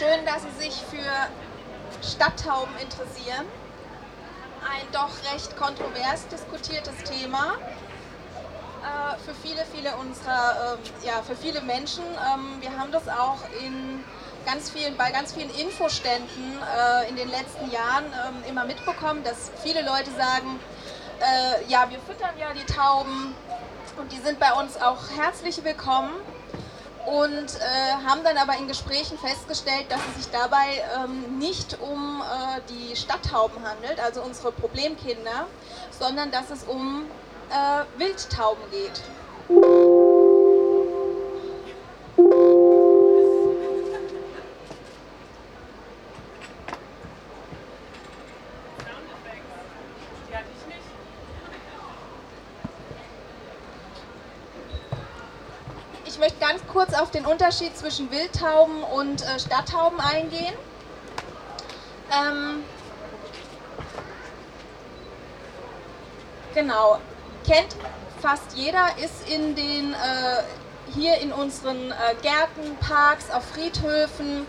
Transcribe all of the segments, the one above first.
Schön, dass Sie sich für Stadttauben interessieren. Ein doch recht kontrovers diskutiertes Thema. Äh, für viele, viele unserer, äh, ja, für viele Menschen. Ähm, wir haben das auch in ganz vielen, bei ganz vielen Infoständen äh, in den letzten Jahren ähm, immer mitbekommen, dass viele Leute sagen, äh, ja, wir füttern ja die Tauben und die sind bei uns auch herzlich willkommen und äh, haben dann aber in Gesprächen festgestellt, dass es sich dabei ähm, nicht um äh, die Stadttauben handelt, also unsere Problemkinder, sondern dass es um äh, Wildtauben geht. Auf den Unterschied zwischen Wildtauben und äh, Stadttauben eingehen. Ähm, genau, kennt fast jeder, ist in den, äh, hier in unseren äh, Gärten, Parks, auf Friedhöfen,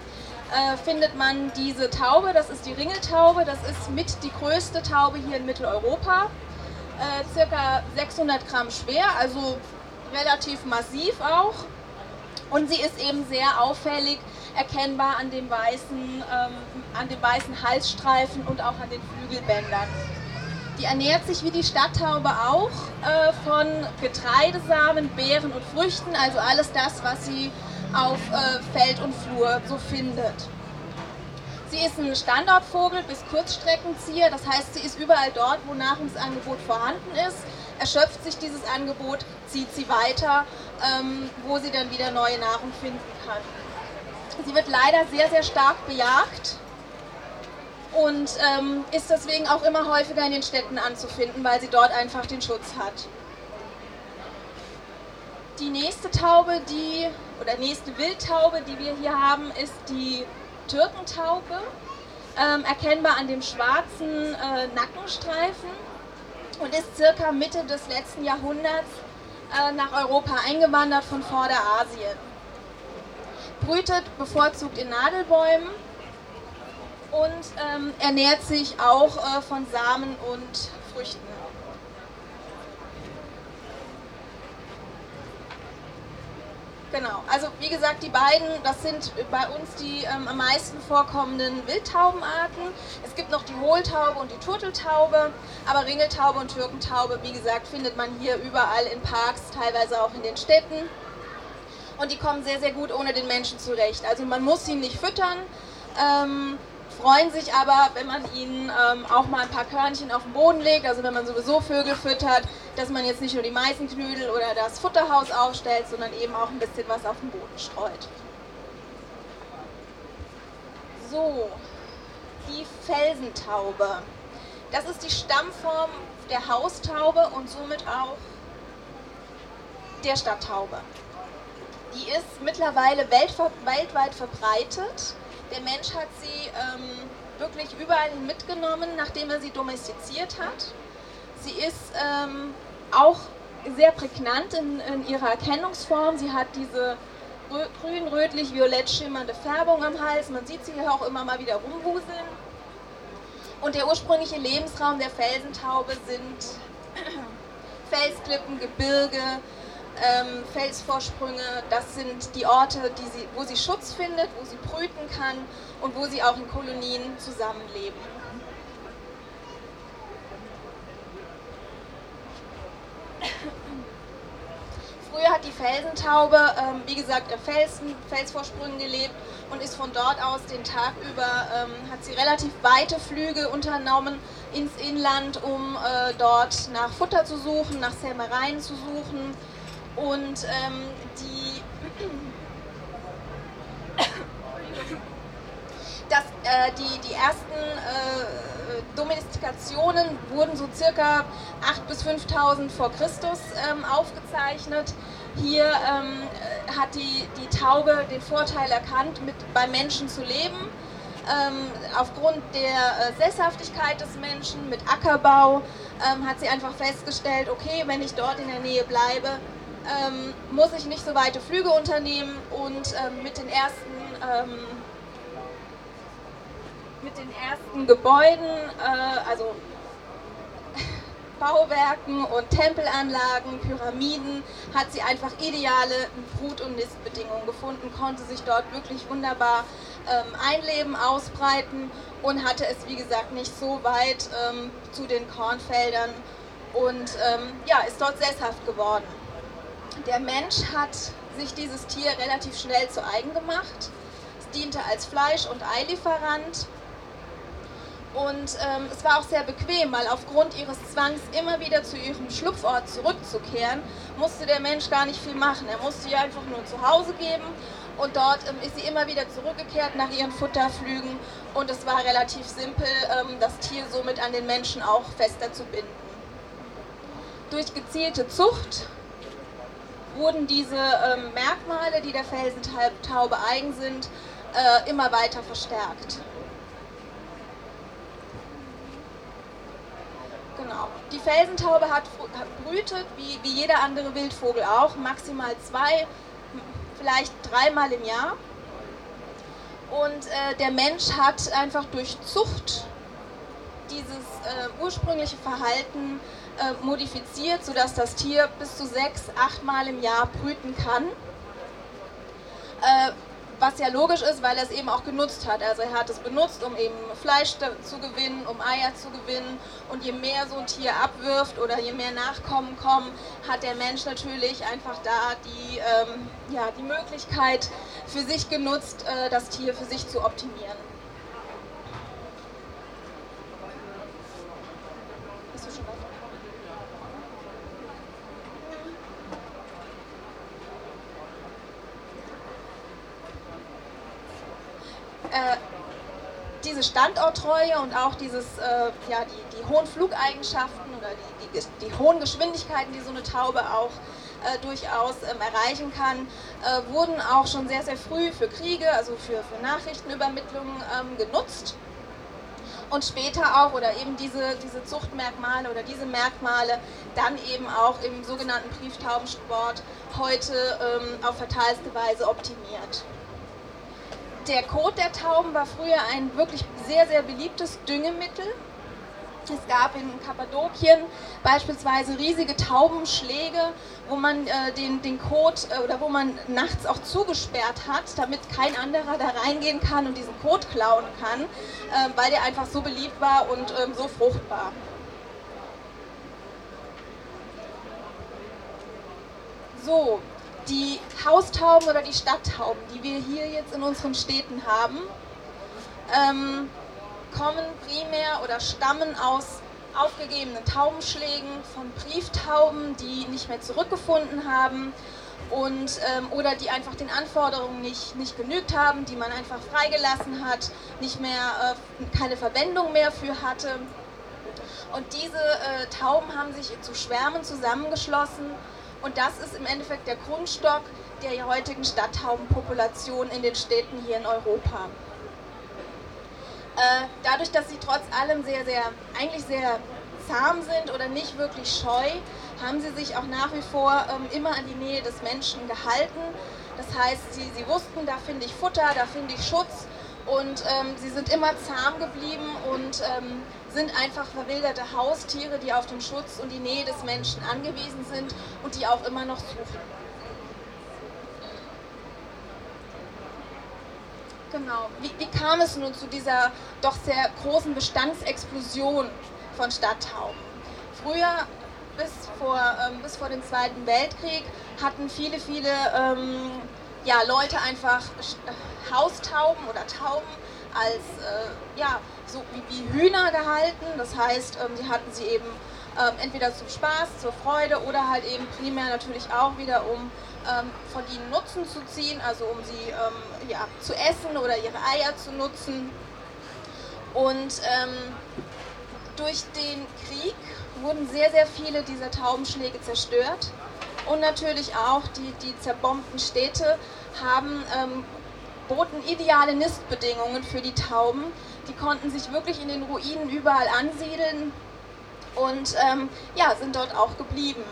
äh, findet man diese Taube, das ist die Ringeltaube, das ist mit die größte Taube hier in Mitteleuropa, äh, circa 600 Gramm schwer, also relativ massiv auch. Und sie ist eben sehr auffällig erkennbar an dem weißen, ähm, an dem weißen Halsstreifen und auch an den Flügelbändern. Die ernährt sich wie die Stadttaube auch äh, von Getreidesamen, Beeren und Früchten, also alles das, was sie auf äh, Feld und Flur so findet. Sie ist ein Standortvogel bis Kurzstreckenzieher, das heißt, sie ist überall dort, wo Nahrungsangebot vorhanden ist erschöpft sich dieses Angebot, zieht sie weiter, ähm, wo sie dann wieder neue Nahrung finden kann. Sie wird leider sehr, sehr stark bejagt und ähm, ist deswegen auch immer häufiger in den Städten anzufinden, weil sie dort einfach den Schutz hat. Die nächste Taube, die oder nächste Wildtaube, die wir hier haben, ist die Türkentaube, ähm, erkennbar an dem schwarzen äh, Nackenstreifen und ist circa Mitte des letzten Jahrhunderts äh, nach Europa eingewandert von Vorderasien. Brütet bevorzugt in Nadelbäumen und ähm, ernährt sich auch äh, von Samen und Früchten. Genau, also wie gesagt, die beiden, das sind bei uns die ähm, am meisten vorkommenden Wildtaubenarten. Es gibt noch die Hohltaube und die Turteltaube, aber Ringeltaube und Türkentaube, wie gesagt, findet man hier überall in Parks, teilweise auch in den Städten. Und die kommen sehr, sehr gut ohne den Menschen zurecht. Also man muss sie nicht füttern. Ähm, freuen sich aber, wenn man ihnen ähm, auch mal ein paar Körnchen auf den Boden legt, also wenn man sowieso Vögel füttert, dass man jetzt nicht nur die Meißenknödel oder das Futterhaus aufstellt, sondern eben auch ein bisschen was auf den Boden streut. So, die Felsentaube. Das ist die Stammform der Haustaube und somit auch der Stadttaube. Die ist mittlerweile weltweit verbreitet der Mensch hat sie ähm, wirklich überall mitgenommen, nachdem er sie domestiziert hat. Sie ist ähm, auch sehr prägnant in, in, ihrer Erkennungsform. Sie hat diese grün, rötlich, violett schimmernde Färbung am Hals. Man sieht sie hier auch immer mal wieder rumwuseln. Und der ursprüngliche Lebensraum der Felsentaube sind Felsklippen, Gebirge, ähm, Felsvorsprünge, das sind die Orte, die sie, wo sie Schutz findet, wo sie brüten kann und wo sie auch in Kolonien zusammenleben. Früher hat die Felsentaube, ähm, wie gesagt, in Felsen, Felsvorsprüngen gelebt und ist von dort aus den Tag über, ähm, hat sie relativ weite Flüge unternommen ins Inland, um äh, dort nach Futter zu suchen, nach Sämereien zu suchen und ähm, die, das, äh, die, die ersten äh, Domestikationen wurden so circa 8.000 bis 5.000 vor Christus ähm, aufgezeichnet. Hier ähm, hat die, die Taube den Vorteil erkannt, mit, bei Menschen zu leben. Ähm, aufgrund der äh, Sesshaftigkeit des Menschen mit Ackerbau ähm, hat sie einfach festgestellt, okay, wenn ich dort in der Nähe bleibe, ähm, muss ich nicht so weite Flüge unternehmen und ähm, mit den ersten ähm, mit den ersten Gebäuden, äh, also Bauwerken und Tempelanlagen, Pyramiden, hat sie einfach ideale Brut- und Nistbedingungen gefunden, konnte sich dort wirklich wunderbar ähm, einleben, ausbreiten und hatte es, wie gesagt, nicht so weit ähm, zu den Kornfeldern und ähm, ja, ist dort sesshaft geworden. Der Mensch hat sich dieses Tier relativ schnell zu eigen gemacht. Es diente als Fleisch- und Eilieferant und ähm, es war auch sehr bequem, weil aufgrund ihres Zwangs, immer wieder zu ihrem Schlupfort zurückzukehren, musste der Mensch gar nicht viel machen. Er musste ihr einfach nur zu Hause geben und dort ähm, ist sie immer wieder zurückgekehrt nach ihren Futterflügen und es war relativ simpel, ähm, das Tier somit an den Menschen auch fester zu binden. Durch gezielte Zucht wurden diese ähm, Merkmale, die der Felsentaube eigen sind, äh, immer weiter verstärkt. Genau. Die Felsentaube hat, hat brütet, wie, wie jeder andere Wildvogel auch, maximal zwei, vielleicht dreimal im Jahr. Und äh, der Mensch hat einfach durch Zucht dieses äh, ursprüngliche Verhalten äh, modifiziert, sodass das Tier bis zu sechs, achtmal im Jahr brüten kann. Äh, was ja logisch ist, weil er es eben auch genutzt hat. Also er hat es benutzt, um eben Fleisch zu gewinnen, um Eier zu gewinnen. Und je mehr so ein Tier abwirft oder je mehr Nachkommen kommen, hat der Mensch natürlich einfach da die, ähm, ja, die Möglichkeit für sich genutzt, äh, das Tier für sich zu optimieren. Äh, diese Standorttreue und auch dieses, äh, ja, die, die hohen Flugeigenschaften oder die, die, die, hohen Geschwindigkeiten, die so eine Taube auch äh, durchaus ähm, erreichen kann, äh, wurden auch schon sehr, sehr früh für Kriege, also für, für Nachrichtenübermittlungen ähm, genutzt. Und später auch, oder eben diese, diese Zuchtmerkmale oder diese Merkmale dann eben auch im sogenannten Brieftaubensport heute ähm, auf fatalste Weise optimiert der Kot der Tauben war früher ein wirklich sehr, sehr beliebtes Düngemittel. Es gab in Kappadokien beispielsweise riesige Taubenschläge, wo man äh, den, den Kot äh, oder wo man nachts auch zugesperrt hat, damit kein anderer da reingehen kann und diesen Kot klauen kann, äh, weil der einfach so beliebt war und ähm, so fruchtbar. So, die Haustauben oder die Stadttauben, die wir hier jetzt in unseren Städten haben, ähm, kommen primär oder stammen aus aufgegebenen Taubenschlägen von Brieftauben, die nicht mehr zurückgefunden haben und, ähm, oder die einfach den Anforderungen nicht, nicht genügt haben, die man einfach freigelassen hat, nicht mehr, äh, keine Verwendung mehr für hatte. Und diese äh, Tauben haben sich zu Schwärmen zusammengeschlossen und das ist im Endeffekt der Grundstock der heutigen Stadttaubenpopulation in den Städten hier in Europa. Äh, dadurch, dass sie trotz allem sehr, sehr, eigentlich sehr zahm sind oder nicht wirklich scheu, haben sie sich auch nach wie vor ähm, immer an die Nähe des Menschen gehalten. Das heißt, sie, sie wussten, da finde ich Futter, da finde ich Schutz und ähm, sie sind immer zahm geblieben und ähm, sind einfach verwilderte Haustiere, die auf den Schutz und die Nähe des Menschen angewiesen sind und die auch immer noch suchen. Genau. Wie, wie kam es nun zu dieser doch sehr großen Bestandsexplosion von Stadttauben? Früher, bis vor, ähm, bis vor dem Zweiten Weltkrieg, hatten viele, viele ähm, ja, Leute einfach Haustauben oder Tauben als äh, ja, so wie, wie, Hühner gehalten. Das heißt, ähm, sie hatten sie eben ähm, entweder zum Spaß, zur Freude oder halt eben primär natürlich auch wieder, um ähm, von ihnen Nutzen zu ziehen, also um sie ähm, ja, zu essen oder ihre Eier zu nutzen. Und ähm, durch den Krieg wurden sehr, sehr viele dieser Taubenschläge zerstört. Und natürlich auch die, die zerbombten Städte haben ähm, boten ideale Nistbedingungen für die Tauben. Die konnten sich wirklich in den Ruinen überall ansiedeln und ähm, ja, sind dort auch geblieben.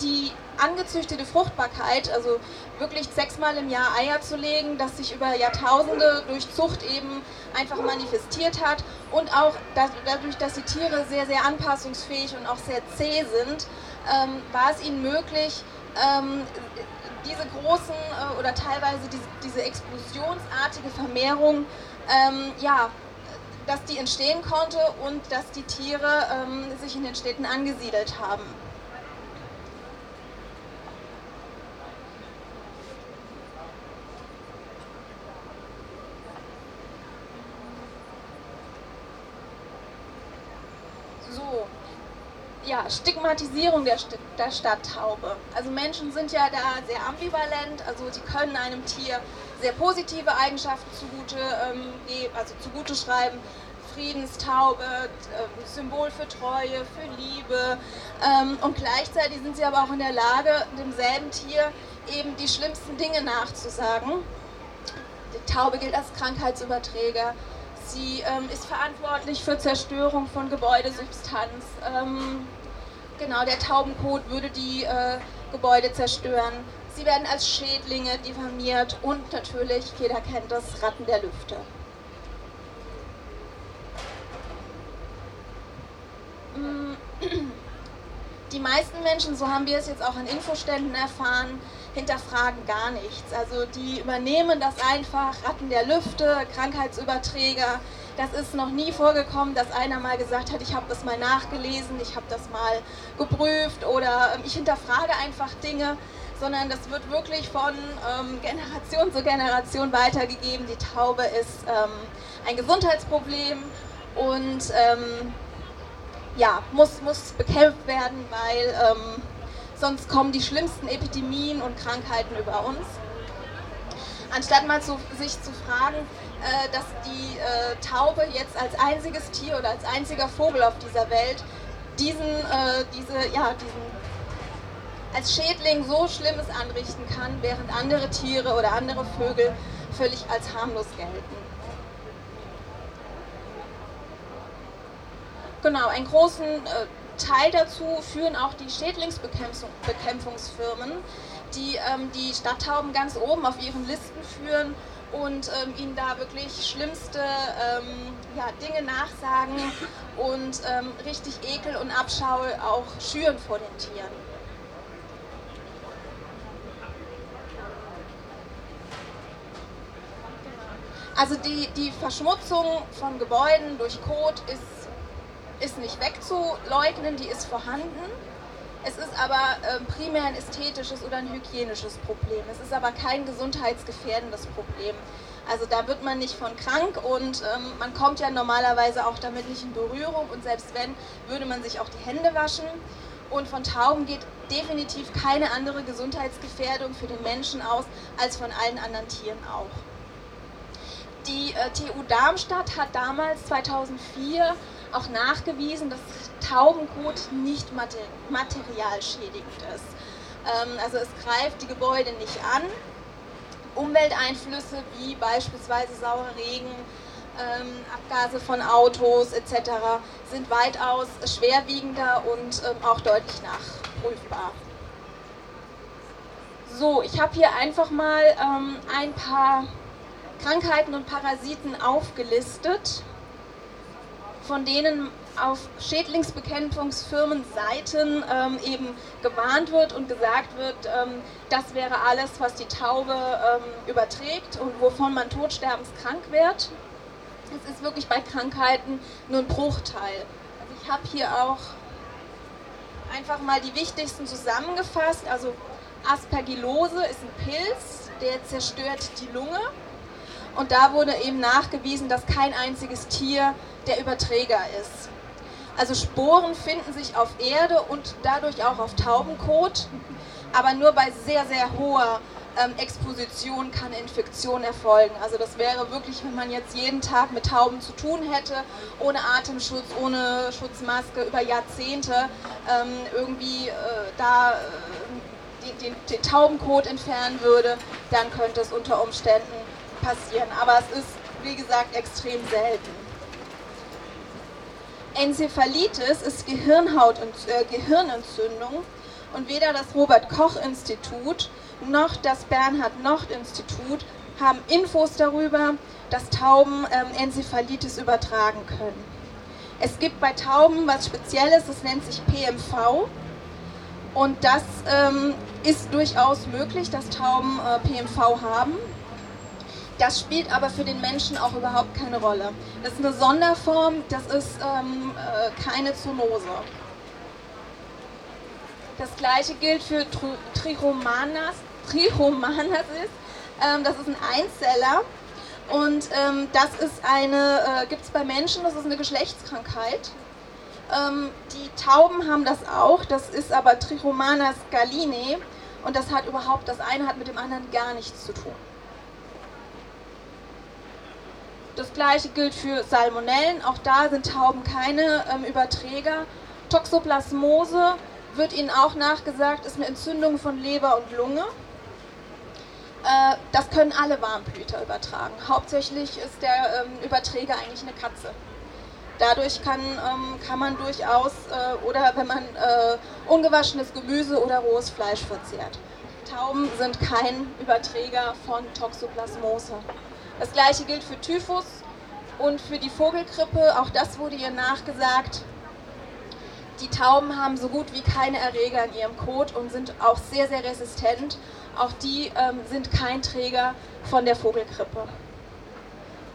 Die angezüchtete Fruchtbarkeit, also wirklich sechsmal im Jahr Eier zu legen, das sich über Jahrtausende durch Zucht eben einfach manifestiert hat und auch dadurch, dass die Tiere sehr, sehr anpassungsfähig und auch sehr zäh sind, ähm, war es ihnen möglich, ähm, diese großen äh, oder teilweise diese, diese explosionsartige Vermehrung, ähm, ja, dass die entstehen konnte und dass die Tiere ähm, sich in den Städten angesiedelt haben. Stigmatisierung der, St der Stadttaube. Also Menschen sind ja da sehr ambivalent, also sie können einem Tier sehr positive Eigenschaften zugute, ähm, also zugute schreiben. Friedenstaube, äh, Symbol für Treue, für Liebe. Ähm, und gleichzeitig sind sie aber auch in der Lage, demselben Tier eben die schlimmsten Dinge nachzusagen. Die Taube gilt als Krankheitsüberträger. Sie ähm, ist verantwortlich für Zerstörung von Gebäudesubstanz. Ähm, genau, der Taubenkot würde die äh, Gebäude zerstören. Sie werden als Schädlinge diffamiert und natürlich, jeder kennt das, Ratten der Lüfte. Mm. Die meisten Menschen, so haben wir es jetzt auch an Infoständen erfahren, hinterfragen gar nichts. Also die übernehmen das einfach, Ratten der Lüfte, Krankheitsüberträger. Das ist noch nie vorgekommen, dass einer mal gesagt hat, ich habe das mal nachgelesen, ich habe das mal geprüft oder ähm, ich hinterfrage einfach Dinge, sondern das wird wirklich von ähm, Generation zu Generation weitergegeben. Die Taube ist ähm, ein Gesundheitsproblem und ähm, ja, muss, muss bekämpft werden, weil ähm, sonst kommen die schlimmsten Epidemien und Krankheiten über uns. Anstatt mal zu, sich zu fragen, dass die äh, Taube jetzt als einziges Tier oder als einziger Vogel auf dieser Welt diesen, äh, diese, ja, diesen als Schädling so Schlimmes anrichten kann, während andere Tiere oder andere Vögel völlig als harmlos gelten. Genau, einen großen äh, Teil dazu führen auch die Schädlingsbekämpfungsfirmen, die ähm, die Stadttauben ganz oben auf ihren Listen führen und ähm, ihnen da wirklich schlimmste ähm, ja, Dinge nachsagen und ähm, richtig Ekel und Abschau auch schüren vor den Tieren. Also die, die Verschmutzung von Gebäuden durch Kot ist ist nicht wegzuleugnen, die ist vorhanden. Es ist aber äh, primär ein ästhetisches oder ein hygienisches Problem. Es ist aber kein gesundheitsgefährdendes Problem. Also da wird man nicht von krank und ähm, man kommt ja normalerweise auch damit nicht in Berührung und selbst wenn, würde man sich auch die Hände waschen. Und von Tauben geht definitiv keine andere Gesundheitsgefährdung für den Menschen aus als von allen anderen Tieren auch. Die äh, TU Darmstadt hat damals 2004 auch nachgewiesen, dass Taubenkot nicht materialschädigend ist. Ähm, also es greift die Gebäude nicht an. Umwelteinflüsse wie beispielsweise saurer Regen, ähm, Abgase von Autos etc. sind weitaus schwerwiegender und ähm, auch deutlich nachprüfbar. So, ich habe hier einfach mal ein paar Krankheiten und Parasiten aufgelistet von denen auf Schädlingsbekämpfungsfirmenseiten ähm, eben gewarnt wird und gesagt wird, ähm, das wäre alles, was die Taube ähm, überträgt und wovon man todsterbenskrank wird. Es ist wirklich bei Krankheiten nur ein Bruchteil. Also ich habe hier auch einfach mal die wichtigsten zusammengefasst. Also Aspergillose ist ein Pilz, der zerstört die Lunge. Und da wurde eben nachgewiesen, dass kein einziges Tier der Überträger ist. Also Sporen finden sich auf Erde und dadurch auch auf Taubenkot, aber nur bei sehr, sehr hoher ähm, Exposition kann Infektion erfolgen. Also das wäre wirklich, wenn man jetzt jeden Tag mit Tauben zu tun hätte, ohne Atemschutz, ohne Schutzmaske, über Jahrzehnte ähm, irgendwie äh, da äh, den, den, den Taubenkot entfernen würde, dann könnte es unter Umständen passieren. Aber es ist, wie gesagt, extrem selten. Enzephalitis ist Gehirnhaut und äh, Gehirnentzündung Und weder das Robert Koch Institut noch das Bernhard Nocht Institut haben Infos darüber, dass Tauben ähm, Enzephalitis übertragen können. Es gibt bei Tauben was Spezielles, das nennt sich PMV. Und das ähm, ist durchaus möglich, dass Tauben äh, PMV haben. Das spielt aber für den Menschen auch überhaupt keine Rolle. Das ist eine Sonderform, das ist ähm, äh, keine Zoonose. Das gleiche gilt für Trichomanas. Trichomanas ist, ähm, das ist ein Einzeller und ähm, das ist eine, äh, gibt es bei Menschen, das ist eine Geschlechtskrankheit. Ähm, die Tauben haben das auch, das ist aber Trichomanas galine und das hat überhaupt, das eine hat mit dem anderen gar nichts zu tun. Das gleiche gilt für Salmonellen, auch da sind Tauben keine ähm, Überträger. Toxoplasmose wird ihnen auch nachgesagt, ist eine Entzündung von Leber und Lunge. Äh, das können alle Warmblüter übertragen. Hauptsächlich ist der ähm, Überträger eigentlich eine Katze. Dadurch kann, ähm, kann man durchaus, äh, oder wenn man äh, ungewaschenes Gemüse oder rohes Fleisch verzehrt. Tauben sind kein Überträger von Toxoplasmose. Das gleiche gilt für Typhus und für die Vogelgrippe. Auch das wurde ihr nachgesagt. Die Tauben haben so gut wie keine Erreger in ihrem Kot und sind auch sehr, sehr resistent auch die ähm, sind kein Träger von der Vogelgrippe.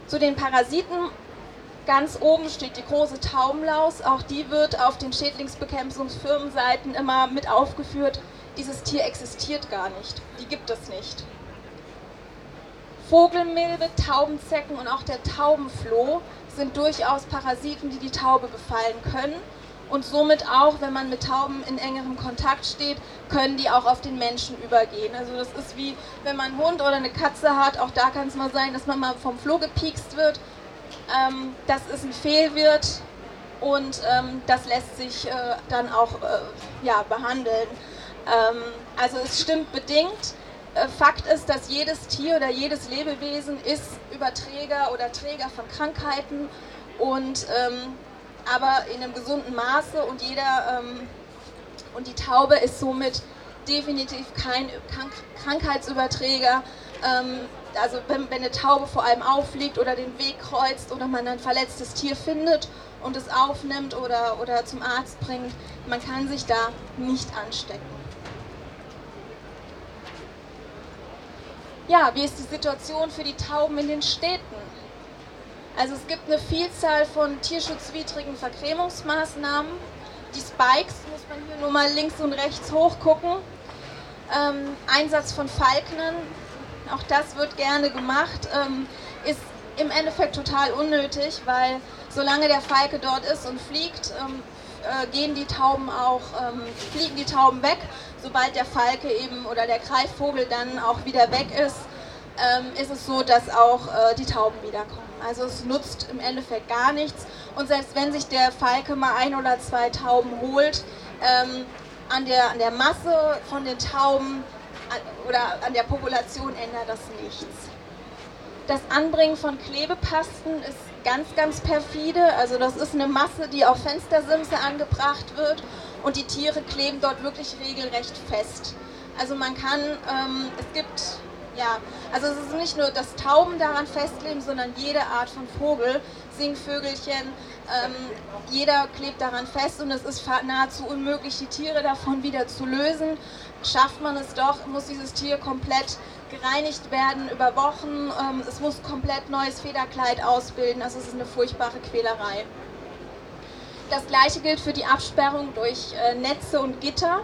Zu den Parasiten ganz oben steht die große Taubenlaus. Auch die wird auf den Schädlingsbekämpfungsfirmenseiten immer mit aufgeführt. Dieses Tier existiert gar nicht. Die gibt es nicht. Vogelmilbe, Taubenzecken und auch der Taubenfloh sind durchaus Parasiten, die die Taube befallen können und somit auch, wenn man mit Tauben in engerem Kontakt steht, können die auch auf den Menschen übergehen. Also das ist wie, wenn man einen Hund oder eine Katze hat, auch da kann es mal sein, dass man mal vom Floh gepiekst wird. Ähm, das ist ein Fehlwirt und ähm, das lässt sich äh, dann auch äh, ja, behandeln. Ähm, also es stimmt bedingt. Äh, Fakt ist, dass jedes Tier oder jedes Lebewesen ist Überträger oder Träger von Krankheiten und ähm, aber in einem gesunden Maße und jeder ähm, und die Taube ist somit definitiv kein Krank Krankheitsüberträger. Ähm, also wenn, wenn, eine Taube vor allem auffliegt oder den Weg kreuzt oder man ein verletztes Tier findet und es aufnimmt oder, oder zum Arzt bringt, man kann sich da nicht anstecken. Ja, wie ist die Situation für die Tauben in den Städten? Also es gibt eine Vielzahl von tierschutzwidrigen Vergrämungsmaßnahmen. Die Spikes muss man hier nur mal links und rechts hochgucken. Ähm, Einsatz von Falknern, auch das wird gerne gemacht, ähm, ist im Endeffekt total unnötig, weil solange der Falke dort ist und fliegt, ähm, äh, gehen die Tauben auch, ähm, fliegen die Tauben weg. Sobald der Falke eben oder der Greifvogel dann auch wieder weg ist, ähm, ist es so, dass auch äh, die Tauben wiederkommen. Also es nutzt im Endeffekt gar nichts. Und selbst wenn sich der Falke mal ein oder zwei Tauben holt, ähm, an, der, an der Masse von den Tauben an, oder an der Population ändert das nichts. Das Anbringen von Klebepasten ist ganz, ganz perfide. Also das ist eine Masse, die auf Fenstersimse angebracht wird und die Tiere kleben dort wirklich regelrecht fest. Also man kann, ähm, es gibt ja, also es ist nicht nur, dass Tauben daran festleben, sondern jede Art von Vogel, Singvögelchen, ähm, jeder klebt daran fest und es ist nahezu unmöglich, die Tiere davon wieder zu lösen. Schafft man es doch, muss dieses Tier komplett gereinigt werden über Wochen. Ähm, es muss komplett neues Federkleid ausbilden. Also es ist eine furchtbare Quälerei. Das gleiche gilt für die Absperrung durch äh, Netze und Gitter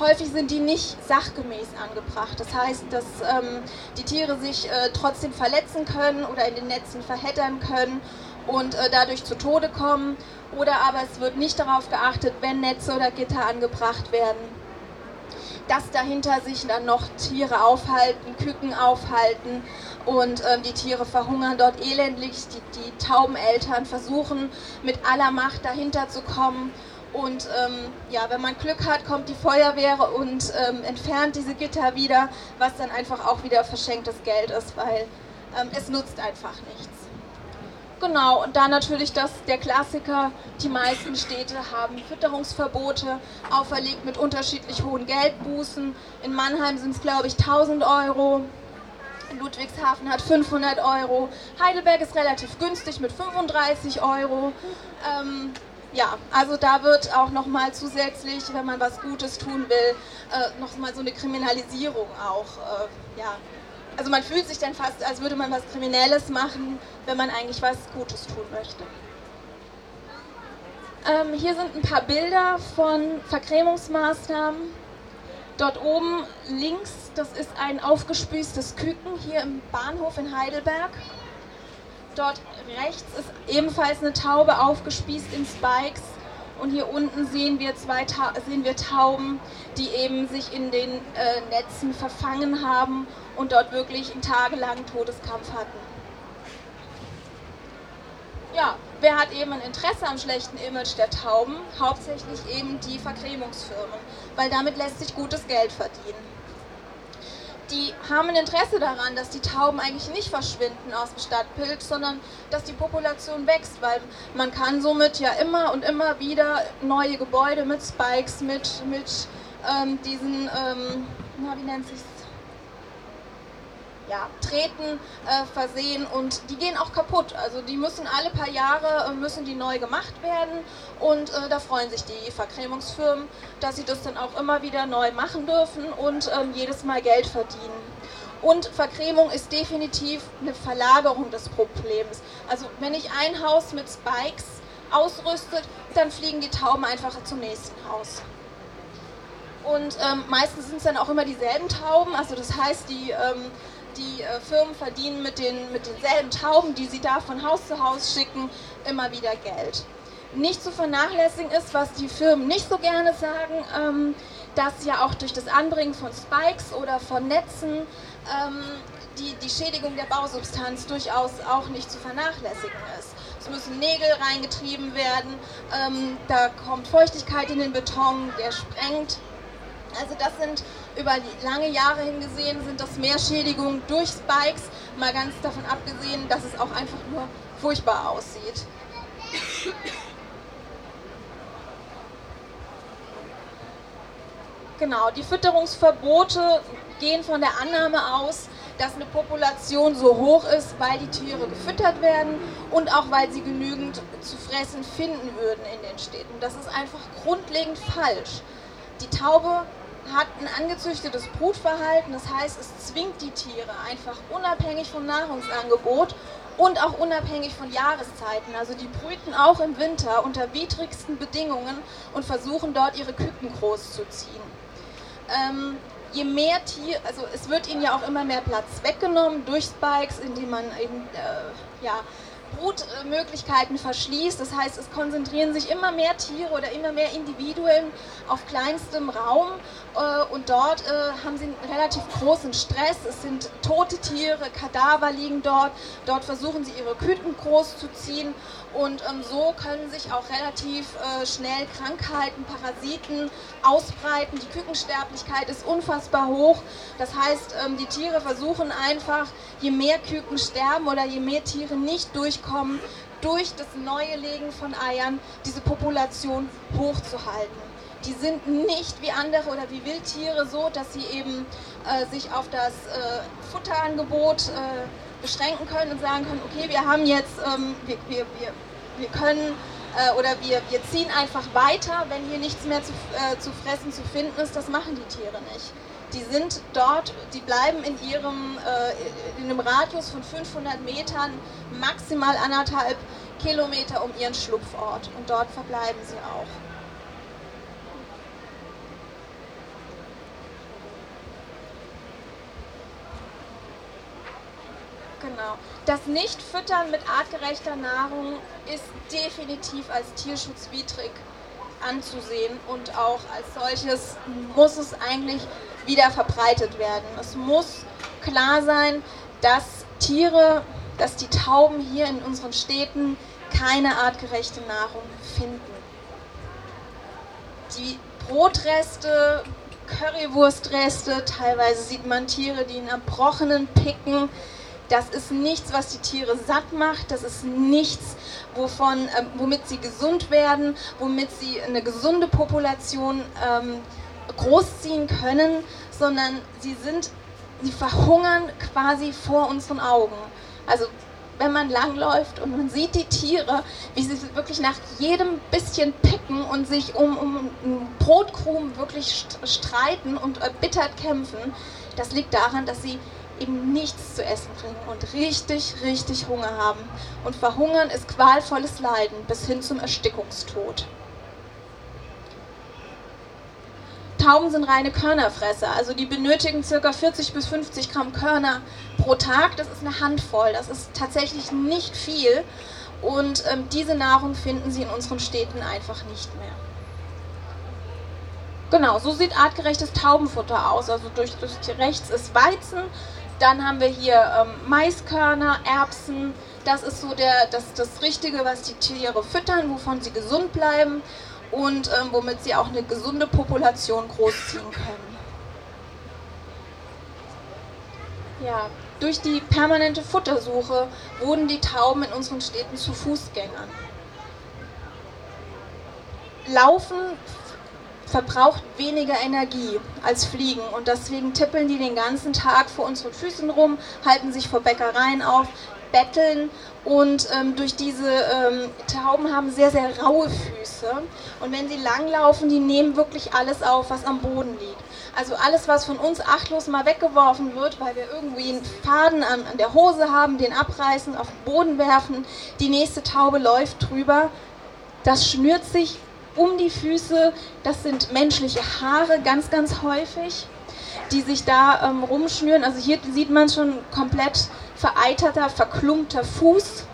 häufig sind die nicht sachgemäß angebracht. Das heißt, dass ähm, die Tiere sich äh, trotzdem verletzen können oder in den Netzen verheddern können und äh, dadurch zu Tode kommen. Oder aber es wird nicht darauf geachtet, wenn Netze oder Gitter angebracht werden, dass dahinter sich dann noch Tiere aufhalten, Küken aufhalten und ähm, die Tiere verhungern dort elendlich. Die, die Taubeneltern versuchen mit aller Macht dahinter zu kommen und ähm, ja, wenn man Glück hat, kommt die Feuerwehr und ähm, entfernt diese Gitter wieder, was dann einfach auch wieder verschenktes Geld ist, weil ähm, es nutzt einfach nichts. Genau, und dann natürlich das, der Klassiker, die meisten Städte haben Fütterungsverbote auferlegt mit unterschiedlich hohen Geldbußen. In Mannheim sind es, glaube ich, 1000 Euro. Ludwigshafen hat 500 Euro. Heidelberg ist relativ günstig mit 35 Euro. Ähm, ja, also da wird auch nochmal zusätzlich, wenn man was Gutes tun will, äh, nochmal so eine Kriminalisierung auch äh, ja, also man fühlt sich dann fast, als würde man was Kriminelles machen, wenn man eigentlich was Gutes tun möchte. Ähm, hier sind ein paar Bilder von Vercremungsmaßnahmen. Dort oben links, das ist ein aufgespießtes Küken hier im Bahnhof in Heidelberg. Dort rechts ist ebenfalls eine Taube aufgespießt in Spikes. Und hier unten sehen wir, zwei Ta sehen wir Tauben, die eben sich in den äh, Netzen verfangen haben und dort wirklich einen tagelangen Todeskampf hatten. Ja, wer hat eben ein Interesse am schlechten Image der Tauben? Hauptsächlich eben die Vercremungsfirmen, weil damit lässt sich gutes Geld verdienen. Die haben ein Interesse daran, dass die Tauben eigentlich nicht verschwinden aus dem Stadtbild, sondern dass die Population wächst, weil man kann somit ja immer und immer wieder neue Gebäude mit Spikes, mit, mit ähm, diesen, ähm, na, wie nennt sich ja, Treten äh, versehen und die gehen auch kaputt. Also die müssen alle paar Jahre äh, müssen die neu gemacht werden und äh, da freuen sich die Vercremungsfirmen, dass sie das dann auch immer wieder neu machen dürfen und ähm, jedes Mal Geld verdienen. Und Vercremung ist definitiv eine Verlagerung des Problems. Also wenn ich ein Haus mit Spikes ausrüstet, dann fliegen die Tauben einfach zum nächsten Haus. Und ähm, meistens sind es dann auch immer dieselben Tauben, also das heißt, die ähm, die äh, Firmen verdienen mit, den, mit denselben Tauben, die sie da von Haus zu Haus schicken, immer wieder Geld. Nicht zu vernachlässigen ist, was die Firmen nicht so gerne sagen, ähm, dass ja auch durch das Anbringen von Spikes oder von Netzen ähm, die, die Schädigung der Bausubstanz durchaus auch nicht zu vernachlässigen ist. Es müssen Nägel reingetrieben werden, ähm, da kommt Feuchtigkeit in den Beton, der sprengt. Also das sind über lange Jahre hingesehen sind das mehr Schädigungen durch Spikes, mal ganz davon abgesehen, dass es auch einfach nur furchtbar aussieht. Genau, die Fütterungsverbote gehen von der Annahme aus, dass eine Population so hoch ist, weil die Tiere gefüttert werden und auch weil sie genügend zu fressen finden würden in den Städten. Das ist einfach grundlegend falsch. Die Taube hat ein angezüchtetes Brutverhalten, das heißt, es zwingt die Tiere einfach unabhängig vom Nahrungsangebot und auch unabhängig von Jahreszeiten. Also die brüten auch im Winter unter widrigsten Bedingungen und versuchen dort ihre Küken großzuziehen. Ähm, je mehr Tiere, also es wird ihnen ja auch immer mehr Platz weggenommen durch Spikes, indem man eben äh, ja, Brutmöglichkeiten verschließt. Das heißt, es konzentrieren sich immer mehr Tiere oder immer mehr Individuen auf kleinstem Raum äh, und dort äh, haben sie einen relativ großen Stress. Es sind tote Tiere, Kadaver liegen dort. Dort versuchen sie ihre Küken groß zu ziehen und ähm, so können sich auch relativ äh, schnell Krankheiten, Parasiten ausbreiten. Die Kükensterblichkeit ist unfassbar hoch. Das heißt, ähm, die Tiere versuchen einfach, je mehr Küken sterben oder je mehr Tiere nicht durchkommen, durch das neue Legen von Eiern diese Population hochzuhalten. Die sind nicht wie andere oder wie Wildtiere so, dass sie eben äh, sich auf das äh, Futterangebot äh, beschränken können und sagen können, okay, wir haben jetzt, ähm, wir, wir, wir, wir können äh, oder wir, wir ziehen einfach weiter, wenn hier nichts mehr zu, äh, zu fressen zu finden ist, das machen die Tiere nicht. Die sind dort, die bleiben in ihrem, äh, in einem Radius von 500 Metern, maximal anderthalb Kilometer um ihren Schlupfort und dort verbleiben sie auch. Genau. Das Nicht-Füttern mit artgerechter Nahrung ist definitiv als tierschutzwidrig anzusehen und auch als solches muss es eigentlich wieder verbreitet werden. Es muss klar sein, dass Tiere, dass die Tauben hier in unseren Städten keine artgerechte Nahrung finden. Die Brotreste, Currywurstreste, teilweise sieht man Tiere, die in Erbrochenen picken, Das ist nichts, was die Tiere satt macht. Das ist nichts, wovon, äh, womit sie gesund werden, womit sie eine gesunde Population ähm, großziehen können, sondern sie sind, sie verhungern quasi vor unseren Augen. Also wenn man langläuft und man sieht die Tiere, wie sie wirklich nach jedem bisschen picken und sich um, um Brotkrumen wirklich streiten und erbittert kämpfen, das liegt daran, dass sie eben nichts zu essen kriegen und richtig, richtig Hunger haben. Und verhungern ist qualvolles Leiden bis hin zum Erstickungstod. Tauben sind reine Körnerfresser, also die benötigen ca. 40 bis 50 Gramm Körner pro Tag. Das ist eine Handvoll, das ist tatsächlich nicht viel. Und ähm, diese Nahrung finden sie in unseren Städten einfach nicht mehr. Genau, so sieht artgerechtes Taubenfutter aus. Also durch, durch rechts ist Weizen, dann haben wir hier ähm, Maiskörner, Erbsen. Das ist so der, das, das Richtige, was die Tiere füttern, wovon sie gesund bleiben und ähm, womit sie auch eine gesunde Population großziehen können. Ja, durch die permanente Futtersuche wurden die Tauben in unseren Städten zu Fußgängern. Laufen verbraucht weniger Energie als Fliegen. Und deswegen tippeln die den ganzen Tag vor unseren Füßen rum, halten sich vor Bäckereien auf, betteln. Und ähm, durch diese ähm, Tauben haben sehr, sehr raue Füße. Und wenn sie langlaufen, die nehmen wirklich alles auf, was am Boden liegt. Also alles, was von uns achtlos mal weggeworfen wird, weil wir irgendwie einen Faden an, an der Hose haben, den abreißen, auf den Boden werfen, die nächste Taube läuft drüber, das schnürt sich um die Füße, das sind menschliche Haare ganz, ganz häufig, die sich da ähm, rumschnüren. Also hier sieht man schon komplett vereiterter, verklumpter Fuß.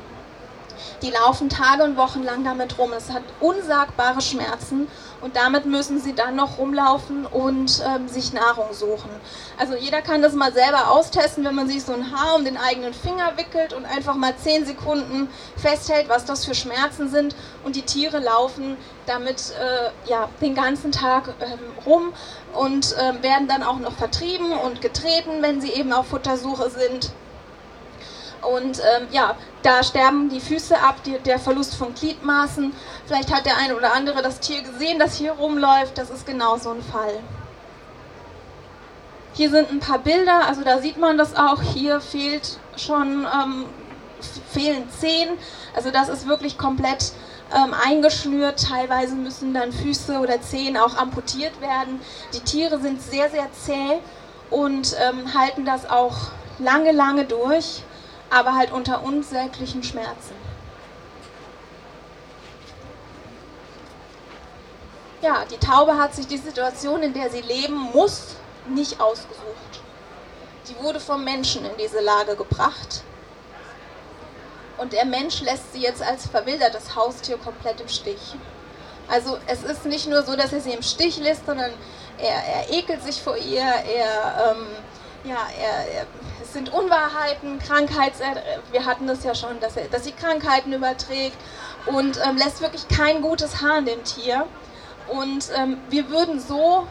Die laufen Tage und Wochen lang damit rum. Es hat unsagbare Schmerzen und damit müssen sie dann noch rumlaufen und ähm, sich Nahrung suchen. Also jeder kann das mal selber austesten, wenn man sich so ein Haar um den eigenen Finger wickelt und einfach mal 10 Sekunden festhält, was das für Schmerzen sind und die Tiere laufen damit äh, ja, den ganzen Tag ähm, rum und äh, werden dann auch noch vertrieben und getreten, wenn sie eben auf Futtersuche sind. Und ähm, ja, da sterben die Füße ab, die, der Verlust von Gliedmaßen. Vielleicht hat der eine oder andere das Tier gesehen, das hier rumläuft. Das ist genau so ein Fall. Hier sind ein paar Bilder, also da sieht man das auch. Hier fehlt schon, ähm, fehlen Zehen. Also das ist wirklich komplett ähm, eingeschnürt. Teilweise müssen dann Füße oder Zehen auch amputiert werden. Die Tiere sind sehr, sehr zäh und ähm, halten das auch lange, lange durch aber halt unter unsäglichen Schmerzen. Ja, die Taube hat sich die Situation, in der sie leben muss, nicht ausgesucht. Die wurde vom Menschen in diese Lage gebracht. Und der Mensch lässt sie jetzt als verwildertes Haustier komplett im Stich. Also es ist nicht nur so, dass er sie im Stich lässt, sondern er, er ekelt sich vor ihr, er ähm, ja, es sind Unwahrheiten, Krankheits, wir hatten das ja schon, dass, er, dass sie Krankheiten überträgt und ähm, lässt wirklich kein gutes Haar an dem Tier. Und ähm, wir würden so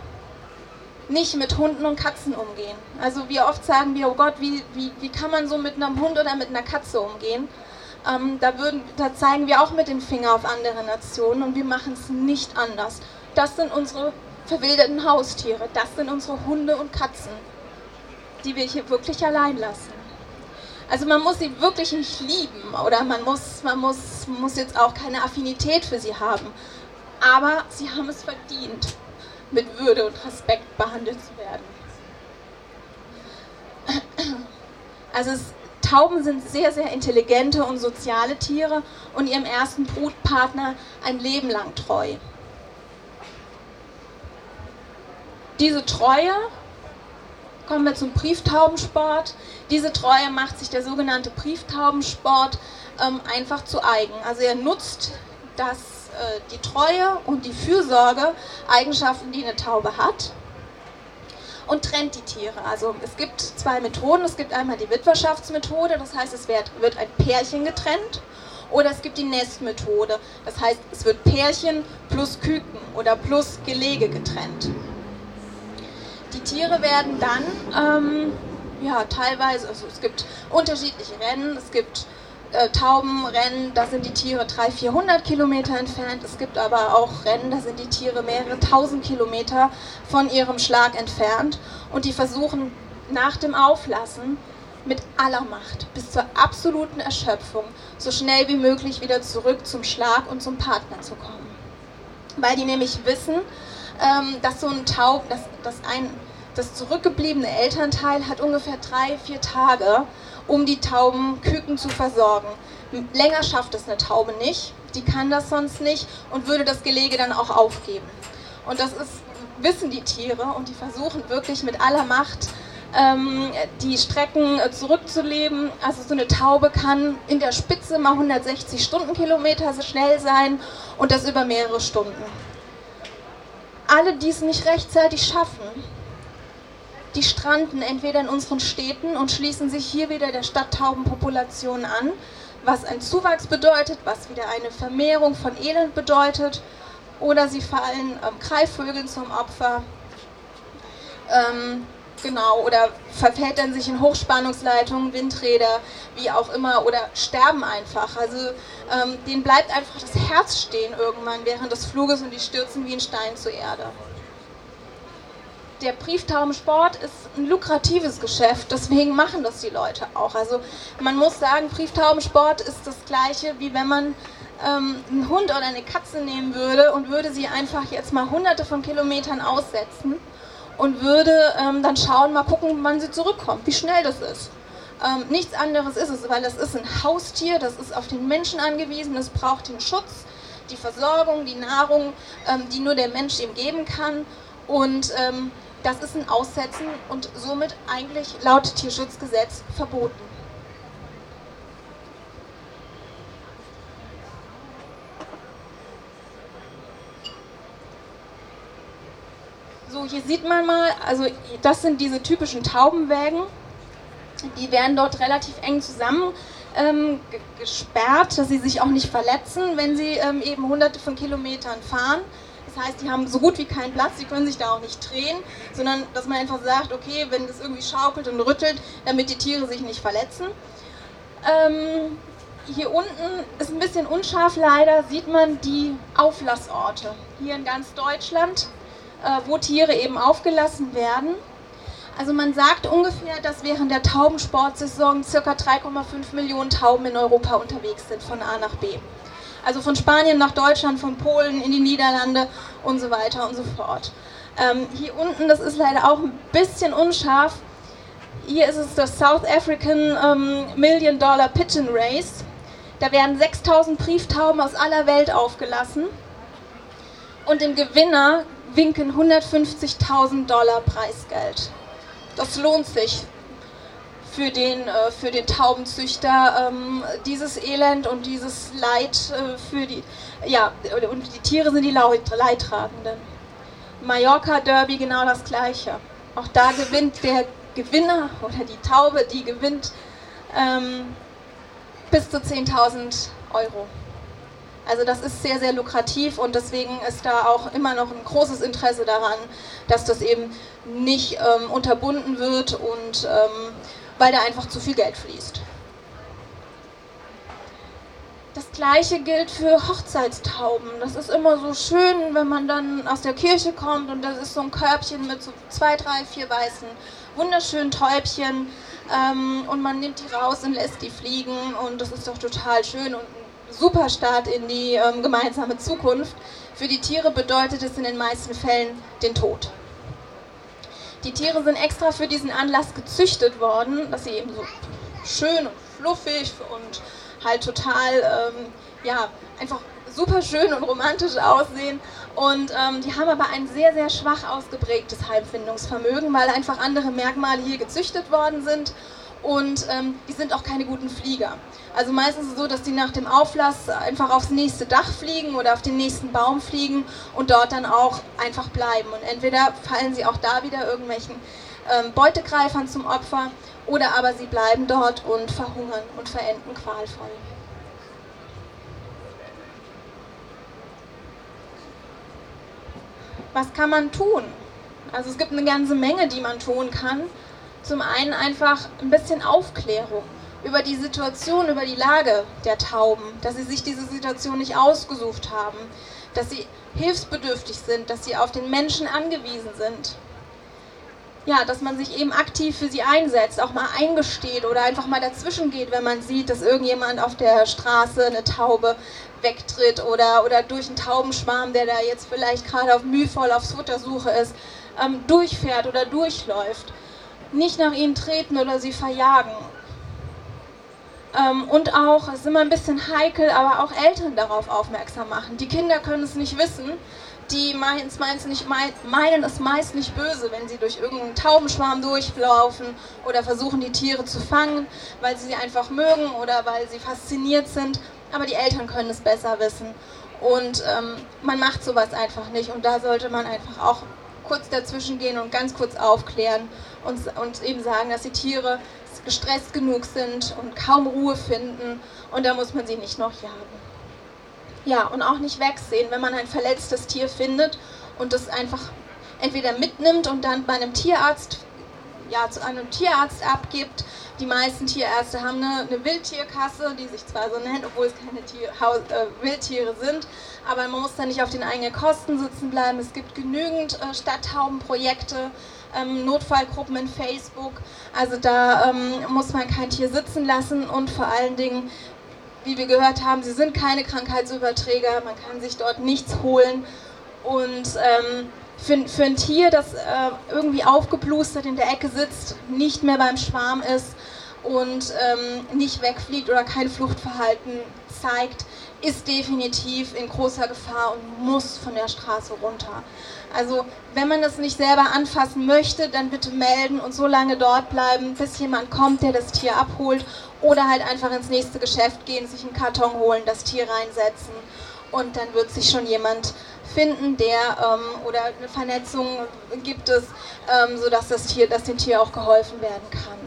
nicht mit Hunden und Katzen umgehen. Also wie oft sagen wir, oh Gott, wie, wie, wie kann man so mit einem Hund oder mit einer Katze umgehen? Ähm, da, würden, da zeigen wir auch mit dem Finger auf andere Nationen und wir machen es nicht anders. Das sind unsere verwilderten Haustiere, das sind unsere Hunde und Katzen die wir hier wirklich allein lassen. Also man muss sie wirklich nicht lieben oder man muss, man muss, muss jetzt auch keine Affinität für sie haben. Aber sie haben es verdient, mit Würde und Respekt behandelt zu werden. Also es, Tauben sind sehr, sehr intelligente und soziale Tiere und ihrem ersten Brutpartner ein Leben lang treu. Diese Treue kommen wir zum Brieftaubensport. Diese Treue macht sich der sogenannte Brieftaubensport ähm, einfach zu eigen. Also er nutzt das, äh, die Treue und die Fürsorge, Eigenschaften, die eine Taube hat, und trennt die Tiere. Also es gibt zwei Methoden. Es gibt einmal die Witwerschaftsmethode, das heißt es wird, wird ein Pärchen getrennt. Oder es gibt die Nestmethode, das heißt es wird Pärchen plus Küken oder plus Gelege getrennt. Die Tiere werden dann ähm, ja, teilweise, also es gibt unterschiedliche Rennen, es gibt äh, Taubenrennen, da sind die Tiere 300, 400 Kilometer entfernt. Es gibt aber auch Rennen, da sind die Tiere mehrere tausend Kilometer von ihrem Schlag entfernt. Und die versuchen nach dem Auflassen mit aller Macht bis zur absoluten Erschöpfung so schnell wie möglich wieder zurück zum Schlag und zum Partner zu kommen. Weil die nämlich wissen, ähm, dass so ein Taub, dass, dass ein das zurückgebliebene Elternteil hat ungefähr drei, vier Tage, um die Taubenküken zu versorgen. Länger schafft es eine Taube nicht, die kann das sonst nicht und würde das Gelege dann auch aufgeben. Und das ist, wissen die Tiere und die versuchen wirklich mit aller Macht ähm, die Strecken äh, zurückzuleben. Also so eine Taube kann in der Spitze mal 160 Stundenkilometer schnell sein und das über mehrere Stunden. Alle, die es nicht rechtzeitig schaffen, die stranden entweder in unseren Städten und schließen sich hier wieder der Stadttaubenpopulation an, was ein Zuwachs bedeutet, was wieder eine Vermehrung von Elend bedeutet, oder sie fallen ähm, Greifvögeln zum Opfer, ähm, genau, oder verfedern sich in Hochspannungsleitungen, Windräder, wie auch immer, oder sterben einfach. Also ähm, denen bleibt einfach das Herz stehen irgendwann während des Fluges und die stürzen wie ein Stein zur Erde der Brieftaubensport ist ein lukratives Geschäft, deswegen machen das die Leute auch. Also man muss sagen, Brieftaubensport ist das gleiche, wie wenn man ähm, einen Hund oder eine Katze nehmen würde und würde sie einfach jetzt mal hunderte von Kilometern aussetzen und würde ähm, dann schauen, mal gucken, wann sie zurückkommt, wie schnell das ist. Ähm, nichts anderes ist es, weil das ist ein Haustier, das ist auf den Menschen angewiesen, das braucht den Schutz, die Versorgung, die Nahrung, ähm, die nur der Mensch ihm geben kann. Und ähm, das ist ein Aussetzen und somit eigentlich laut Tierschutzgesetz verboten. So, hier sieht man mal, also das sind diese typischen Taubenwägen. Die werden dort relativ eng zusammen ähm, gesperrt, dass sie sich auch nicht verletzen, wenn sie ähm, eben hunderte von Kilometern fahren. Das heißt, die haben so gut wie keinen Platz, die können sich da auch nicht drehen, sondern dass man einfach sagt, okay, wenn das irgendwie schaukelt und rüttelt, damit die Tiere sich nicht verletzen. Ähm, hier unten ist ein bisschen unscharf leider, sieht man die Auflassorte. Hier in ganz Deutschland, äh, wo Tiere eben aufgelassen werden. Also man sagt ungefähr, dass während der Taubensportsaison ca. 3,5 Millionen Tauben in Europa unterwegs sind von A nach B. Also von Spanien nach Deutschland, von Polen in die Niederlande und so weiter und so fort. Ähm, hier unten, das ist leider auch ein bisschen unscharf. Hier ist es das South African ähm, Million Dollar Pigeon Race. Da werden 6000 Brieftauben aus aller Welt aufgelassen. Und dem Gewinner winken 150.000 Dollar Preisgeld. Das lohnt sich für den, äh, für den Taubenzüchter ähm, dieses Elend und dieses Leid äh, für die, ja, und die Tiere sind die Leidtragenden. Mallorca Derby genau das gleiche. Auch da gewinnt der Gewinner oder die Taube, die gewinnt ähm, bis zu 10.000 Euro. Also das ist sehr, sehr lukrativ und deswegen ist da auch immer noch ein großes Interesse daran, dass das eben nicht ähm, unterbunden wird und ähm, weil da einfach zu viel Geld fließt. Das gleiche gilt für Hochzeitstauben. Das ist immer so schön, wenn man dann aus der Kirche kommt und das ist so ein Körbchen mit so zwei, drei, vier weißen, wunderschönen Täubchen ähm, und man nimmt die raus und lässt die fliegen und das ist doch total schön und ein super Start in die ähm, gemeinsame Zukunft. Für die Tiere bedeutet es in den meisten Fällen den Tod. Die Tiere sind extra für diesen Anlass gezüchtet worden, dass sie eben so schön und fluffig und halt total, ähm, ja, einfach super schön und romantisch aussehen. Und ähm, die haben aber ein sehr, sehr schwach ausgeprägtes Halbfindungsvermögen, weil einfach andere Merkmale hier gezüchtet worden sind und ähm, die sind auch keine guten Flieger. Also meistens ist es so, dass die nach dem Auflass einfach aufs nächste Dach fliegen oder auf den nächsten Baum fliegen und dort dann auch einfach bleiben. Und entweder fallen sie auch da wieder irgendwelchen ähm, Beutegreifern zum Opfer oder aber sie bleiben dort und verhungern und verenden qualvoll. Was kann man tun? Also es gibt eine ganze Menge, die man tun kann. Zum einen einfach ein bisschen Aufklärung über die Situation, über die Lage der Tauben, dass sie sich diese Situation nicht ausgesucht haben, dass sie hilfsbedürftig sind, dass sie auf den Menschen angewiesen sind. Ja, dass man sich eben aktiv für sie einsetzt, auch mal eingesteht oder einfach mal dazwischen geht, wenn man sieht, dass irgendjemand auf der Straße eine Taube wegtritt oder, oder durch einen Taubenschwarm, der da jetzt vielleicht gerade auf mühevoll auf Futtersuche ist, ähm, durchfährt oder durchläuft. Nicht nach ihnen treten oder sie verjagen. Ähm, und auch, es ist immer ein bisschen heikel, aber auch Eltern darauf aufmerksam machen. Die Kinder können es nicht wissen, die meinen es meist nicht böse, wenn sie durch irgendeinen Taubenschwarm durchlaufen oder versuchen, die Tiere zu fangen, weil sie sie einfach mögen oder weil sie fasziniert sind. Aber die Eltern können es besser wissen. Und ähm, man macht sowas einfach nicht. Und da sollte man einfach auch kurz dazwischen gehen und ganz kurz aufklären und, und eben sagen, dass die Tiere gestresst genug sind und kaum Ruhe finden und da muss man sie nicht noch jagen. Ja, und auch nicht wegsehen, wenn man ein verletztes Tier findet und das einfach entweder mitnimmt und dann bei einem Tierarzt, ja, zu einem Tierarzt abgibt. Die meisten Tierärzte haben eine, eine Wildtierkasse, die sich zwar so nennt, obwohl es keine Tier, äh, Wildtiere sind, aber man muss da nicht auf den eigenen Kosten sitzen bleiben. Es gibt genügend äh, Stadttaubenprojekte, ähm, Notfallgruppen in Facebook. Also da ähm, muss man kein Tier sitzen lassen und vor allen Dingen, wie wir gehört haben, sie sind keine Krankheitsüberträger, man kann sich dort nichts holen. Und ähm, für, für, ein Tier, das äh, irgendwie aufgeplustert in der Ecke sitzt, nicht mehr beim Schwarm ist und ähm, nicht wegfliegt oder kein Fluchtverhalten zeigt, ist definitiv in großer Gefahr und muss von der Straße runter. Also wenn man das nicht selber anfassen möchte, dann bitte melden und so lange dort bleiben, bis jemand kommt, der das Tier abholt oder halt einfach ins nächste Geschäft gehen, sich einen Karton holen, das Tier reinsetzen und dann wird sich schon jemand finden, der ähm, oder eine Vernetzung gibt es, ähm, sodass das Tier, dass dem Tier auch geholfen werden kann.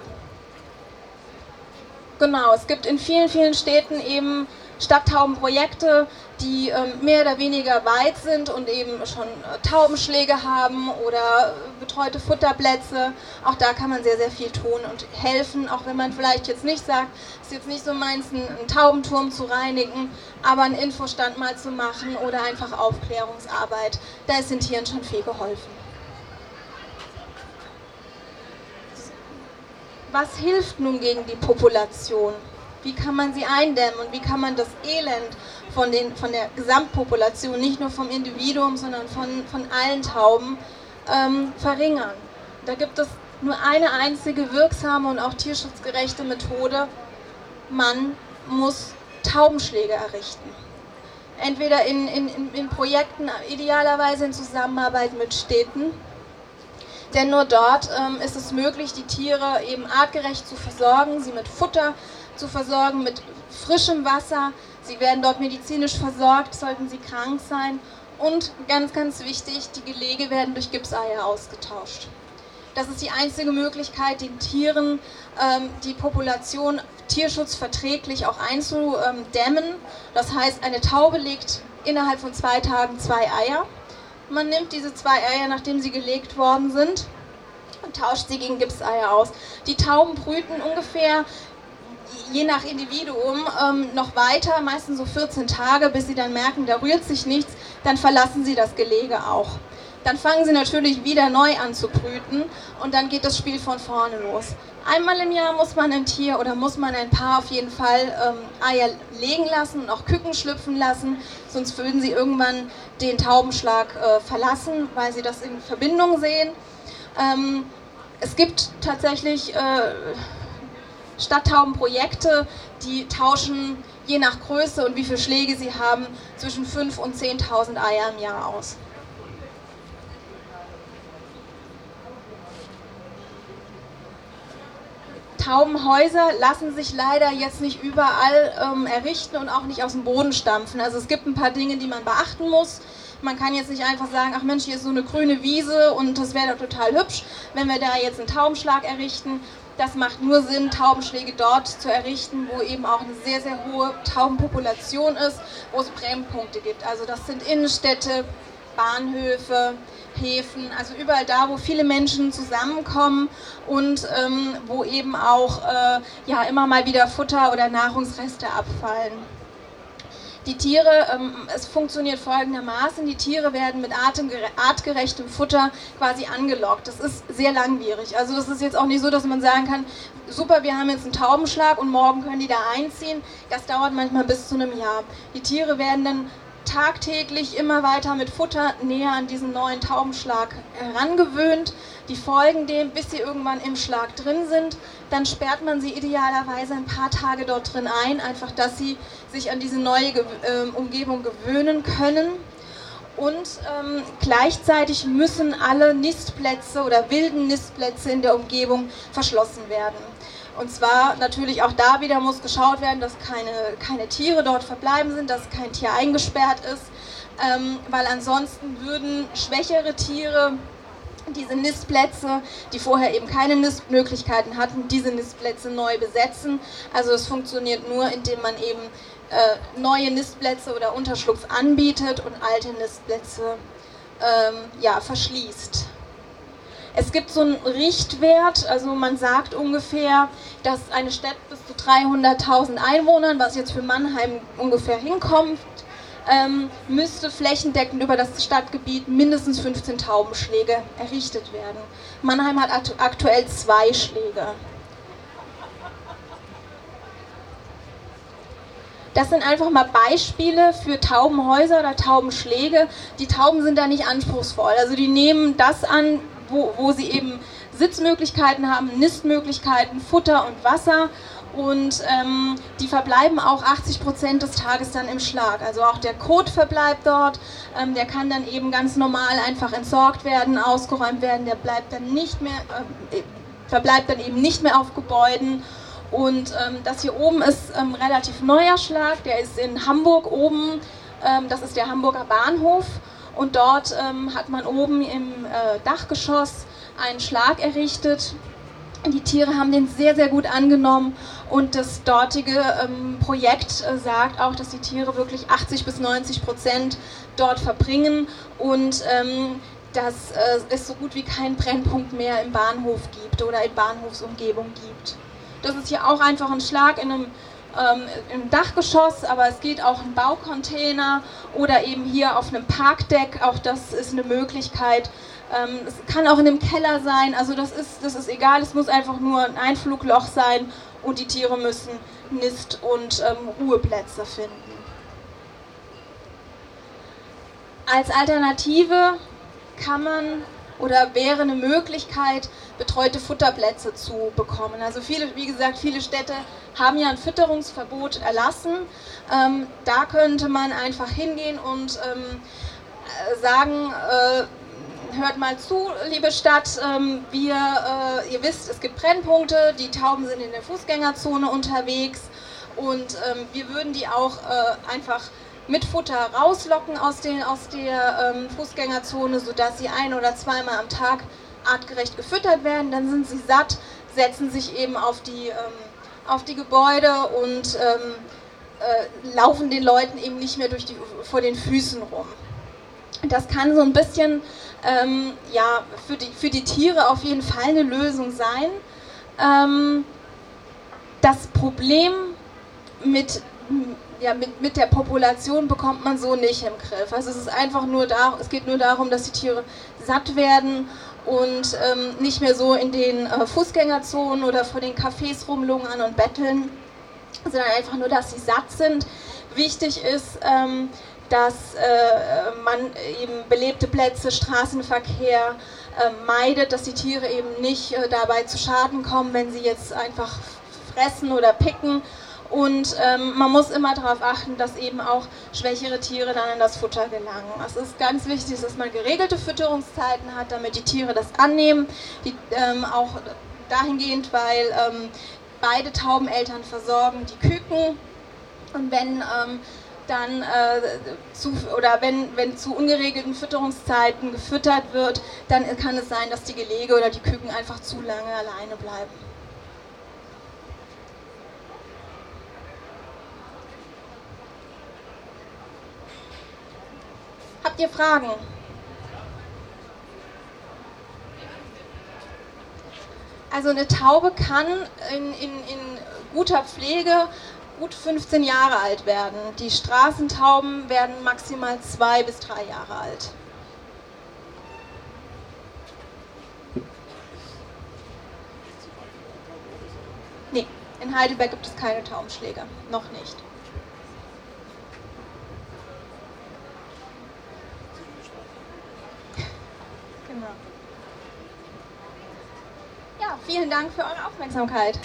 Genau, es gibt in vielen, vielen Städten eben Stadttaubenprojekte, die ähm, mehr oder weniger weit sind und eben schon äh, Taubenschläge haben oder betreute Futterplätze. Auch da kann man sehr, sehr viel tun und helfen, auch wenn man vielleicht jetzt nicht sagt, es ist jetzt nicht so meins, einen Taubenturm zu reinigen, aber einen Infostand mal zu machen oder einfach Aufklärungsarbeit. Da ist den Tieren schon viel geholfen. Was hilft nun gegen die Population? Wie kann man sie eindämmen und wie kann man das Elend von, den, von der Gesamtpopulation, nicht nur vom Individuum, sondern von, von allen Tauben ähm, verringern. Da gibt es nur eine einzige wirksame und auch tierschutzgerechte Methode. Man muss Taubenschläge errichten. Entweder in, in, in Projekten, idealerweise in Zusammenarbeit mit Städten, denn nur dort ähm, ist es möglich, die Tiere eben artgerecht zu versorgen, sie mit Futter zu versorgen mit frischem Wasser. Sie werden dort medizinisch versorgt, sollten sie krank sein. Und ganz, ganz wichtig, die Gelege werden durch Gipseier ausgetauscht. Das ist die einzige Möglichkeit, den Tieren ähm, die Population tierschutzverträglich auch einzudämmen. Das heißt, eine Taube legt innerhalb von zwei Tagen zwei Eier. Man nimmt diese zwei Eier, nachdem sie gelegt worden sind, und tauscht sie gegen Gipseier aus. Die Tauben brüten ungefähr je nach Individuum ähm, noch weiter, meistens so 14 Tage, bis sie dann merken, da rührt sich nichts, dann verlassen sie das Gelege auch. Dann fangen sie natürlich wieder neu an zu brüten und dann geht das Spiel von vorne los. Einmal im Jahr muss man ein Tier oder muss man ein Paar auf jeden Fall ähm, Eier legen lassen und auch Küken schlüpfen lassen, sonst würden sie irgendwann den Taubenschlag äh, verlassen, weil sie das in Verbindung sehen. Ähm, es gibt tatsächlich äh, Stadttaubenprojekte, die tauschen je nach Größe und wie viele Schläge sie haben zwischen 5.000 und 10.000 Eier im Jahr aus. Taubenhäuser lassen sich leider jetzt nicht überall ähm, errichten und auch nicht aus dem Boden stampfen. Also es gibt ein paar Dinge, die man beachten muss. Man kann jetzt nicht einfach sagen, ach Mensch, hier ist so eine grüne Wiese und das wäre doch total hübsch, wenn wir da jetzt einen Taubenschlag errichten das macht nur Sinn, Taubenschläge dort zu errichten, wo eben auch eine sehr, sehr hohe Taubenpopulation ist, wo es Brennpunkte gibt. Also das sind Innenstädte, Bahnhöfe, Häfen, also überall da, wo viele Menschen zusammenkommen und ähm, wo eben auch äh, ja, immer mal wieder Futter oder Nahrungsreste abfallen. Die Tiere, ähm, es funktioniert folgendermaßen, die Tiere werden mit artgerechtem Futter quasi angelockt. Das ist sehr langwierig. Also das ist jetzt auch nicht so, dass man sagen kann, super, wir haben jetzt einen Taubenschlag und morgen können die da einziehen. Das dauert manchmal bis zu einem Jahr. Die Tiere werden dann tagtäglich immer weiter mit Futter näher an diesen neuen Taubenschlag herangewöhnt. Die folgen dem, bis sie irgendwann im Schlag drin sind. Dann sperrt man sie idealerweise ein paar Tage dort drin ein, einfach dass sie sich an diese neue äh, Umgebung gewöhnen können. Und ähm, gleichzeitig müssen alle Nistplätze oder wilden Nistplätze in der Umgebung verschlossen werden. Und zwar natürlich auch da wieder muss geschaut werden, dass keine, keine Tiere dort verbleiben sind, dass kein Tier eingesperrt ist, ähm, weil ansonsten würden schwächere Tiere diese Nistplätze, die vorher eben keine Nistmöglichkeiten hatten, diese Nistplätze neu besetzen. Also es funktioniert nur, indem man eben äh, neue Nistplätze oder Unterschlupf anbietet und alte Nistplätze ähm, ja, verschließt. Es gibt so einen Richtwert, also man sagt ungefähr, dass eine Stadt bis zu 300.000 Einwohnern, was jetzt für Mannheim ungefähr hinkommt, ähm, müsste flächendeckend über das Stadtgebiet mindestens 15 Taubenschläge errichtet werden. Mannheim hat aktuell zwei Schläge. Das sind einfach mal Beispiele für Taubenhäuser oder Taubenschläge. Die Tauben sind da nicht anspruchsvoll. Also die nehmen das an, wo, wo sie eben Sitzmöglichkeiten haben, Nistmöglichkeiten, Futter und Wasser. Und ähm, die verbleiben auch 80 Prozent des Tages dann im Schlag. Also auch der Kot verbleibt dort. Ähm, der kann dann eben ganz normal einfach entsorgt werden, ausgeräumt werden. Der bleibt dann nicht mehr, äh, verbleibt dann eben nicht mehr auf Gebäuden. Und ähm, das hier oben ist ähm, relativ neuer Schlag. Der ist in Hamburg oben. Ähm, das ist der Hamburger Bahnhof. Und dort ähm, hat man oben im äh, Dachgeschoss einen Schlag errichtet. Die Tiere haben den sehr, sehr gut angenommen und das dortige ähm, Projekt äh, sagt auch, dass die Tiere wirklich 80 bis 90 Prozent dort verbringen und ähm, dass äh, es so gut wie keinen Brennpunkt mehr im Bahnhof gibt oder in Bahnhofsumgebung gibt. Das ist hier auch einfach ein Schlag in einem im Dachgeschoss, aber es geht auch ein Baucontainer oder eben hier auf einem Parkdeck. Auch das ist eine Möglichkeit. Ähm, es kann auch in einem Keller sein, also das ist, das ist egal, es muss einfach nur ein Einflugloch sein und die Tiere müssen Nist- und ähm, Ruheplätze finden. Als Alternative kann man oder wäre eine Möglichkeit, betreute Futterplätze zu bekommen. Also viele, wie gesagt, viele Städte haben ja ein Fütterungsverbot erlassen. Ähm, da könnte man einfach hingehen und ähm, äh, sagen, äh, hört mal zu, liebe Stadt, ähm, wir, äh, ihr wisst, es gibt Brennpunkte, die Tauben sind in der Fußgängerzone unterwegs und ähm, wir würden die auch äh, einfach mit Futter rauslocken aus, den, aus der ähm, Fußgängerzone, sodass sie ein- oder zweimal am Tag artgerecht gefüttert werden. Dann sind sie satt, setzen sich eben auf die, ähm, auf die Gebäude und ähm, äh, laufen den Leuten eben nicht mehr durch die, vor den Füßen rum. Das kann so ein bisschen ähm, ja, für, die, für die Tiere auf jeden Fall eine Lösung sein. Ähm, das Problem mit ja, mit, mit der Population bekommt man so nicht im Griff. Also es ist einfach nur da, es geht nur darum, dass die Tiere satt werden und ähm, nicht mehr so in den äh, Fußgängerzonen oder vor den Cafés rumlungern und betteln, sondern einfach nur, dass sie satt sind. Wichtig ist, ähm, dass äh, man eben belebte Plätze, Straßenverkehr äh, meidet, dass die Tiere eben nicht äh, dabei zu Schaden kommen, wenn sie jetzt einfach fressen oder picken und ähm, man muss immer darauf achten, dass eben auch schwächere Tiere dann in das Futter gelangen. Es ist ganz wichtig, dass man geregelte Fütterungszeiten hat, damit die Tiere das annehmen. Die, ähm, auch dahingehend, weil ähm, beide Taubeneltern versorgen die Küken. Und wenn ähm, dann äh, zu, oder wenn, wenn zu ungeregelten Fütterungszeiten gefüttert wird, dann kann es sein, dass die Gelege oder die Küken einfach zu lange alleine bleiben. Habt ihr Fragen? Also eine Taube kann in, in, in guter Pflege gut 15 Jahre alt werden. Die Straßentauben werden maximal zwei bis drei Jahre alt. Nee, in Heidelberg gibt es keine Taubenschläge. Noch nicht. Genau. Ja, vielen Dank für eure Aufmerksamkeit.